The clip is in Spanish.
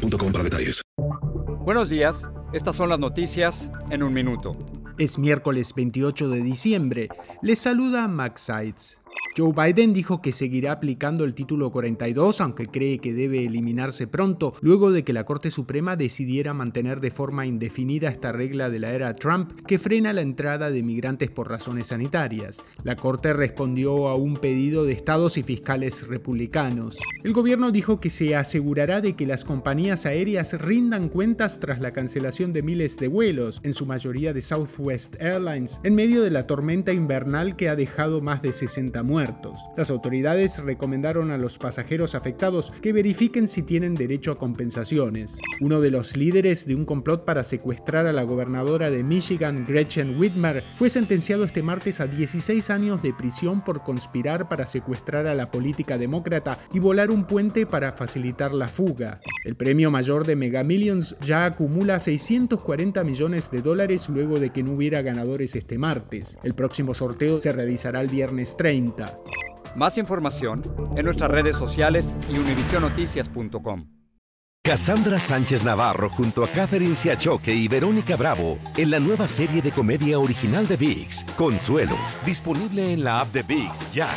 boostmobile.com para detalles. Buenos días. Estas son las noticias en un minuto. Es miércoles 28 de diciembre. Les saluda Max Sides. Joe Biden dijo que seguirá aplicando el título 42, aunque cree que debe eliminarse pronto, luego de que la Corte Suprema decidiera mantener de forma indefinida esta regla de la era Trump que frena la entrada de migrantes por razones sanitarias. La Corte respondió a un pedido de estados y fiscales republicanos. El gobierno dijo que se asegurará de que las compañías aéreas rindan cuentas tras la cancelación de miles de vuelos, en su mayoría de Southwest Airlines, en medio de la tormenta invernal que ha dejado más de 60 muertos. Las autoridades recomendaron a los pasajeros afectados que verifiquen si tienen derecho a compensaciones. Uno de los líderes de un complot para secuestrar a la gobernadora de Michigan, Gretchen Whitmer, fue sentenciado este martes a 16 años de prisión por conspirar para secuestrar a la política demócrata y volar un puente para facilitar la fuga. El premio mayor de Mega Millions ya acumula 640 millones de dólares luego de que no hubiera ganadores este martes. El próximo sorteo se realizará el viernes 30. Más información en nuestras redes sociales y univisionoticias.com. Cassandra Sánchez Navarro junto a Catherine Siachoque y Verónica Bravo en la nueva serie de comedia original de VIX, Consuelo, disponible en la app de VIX ya.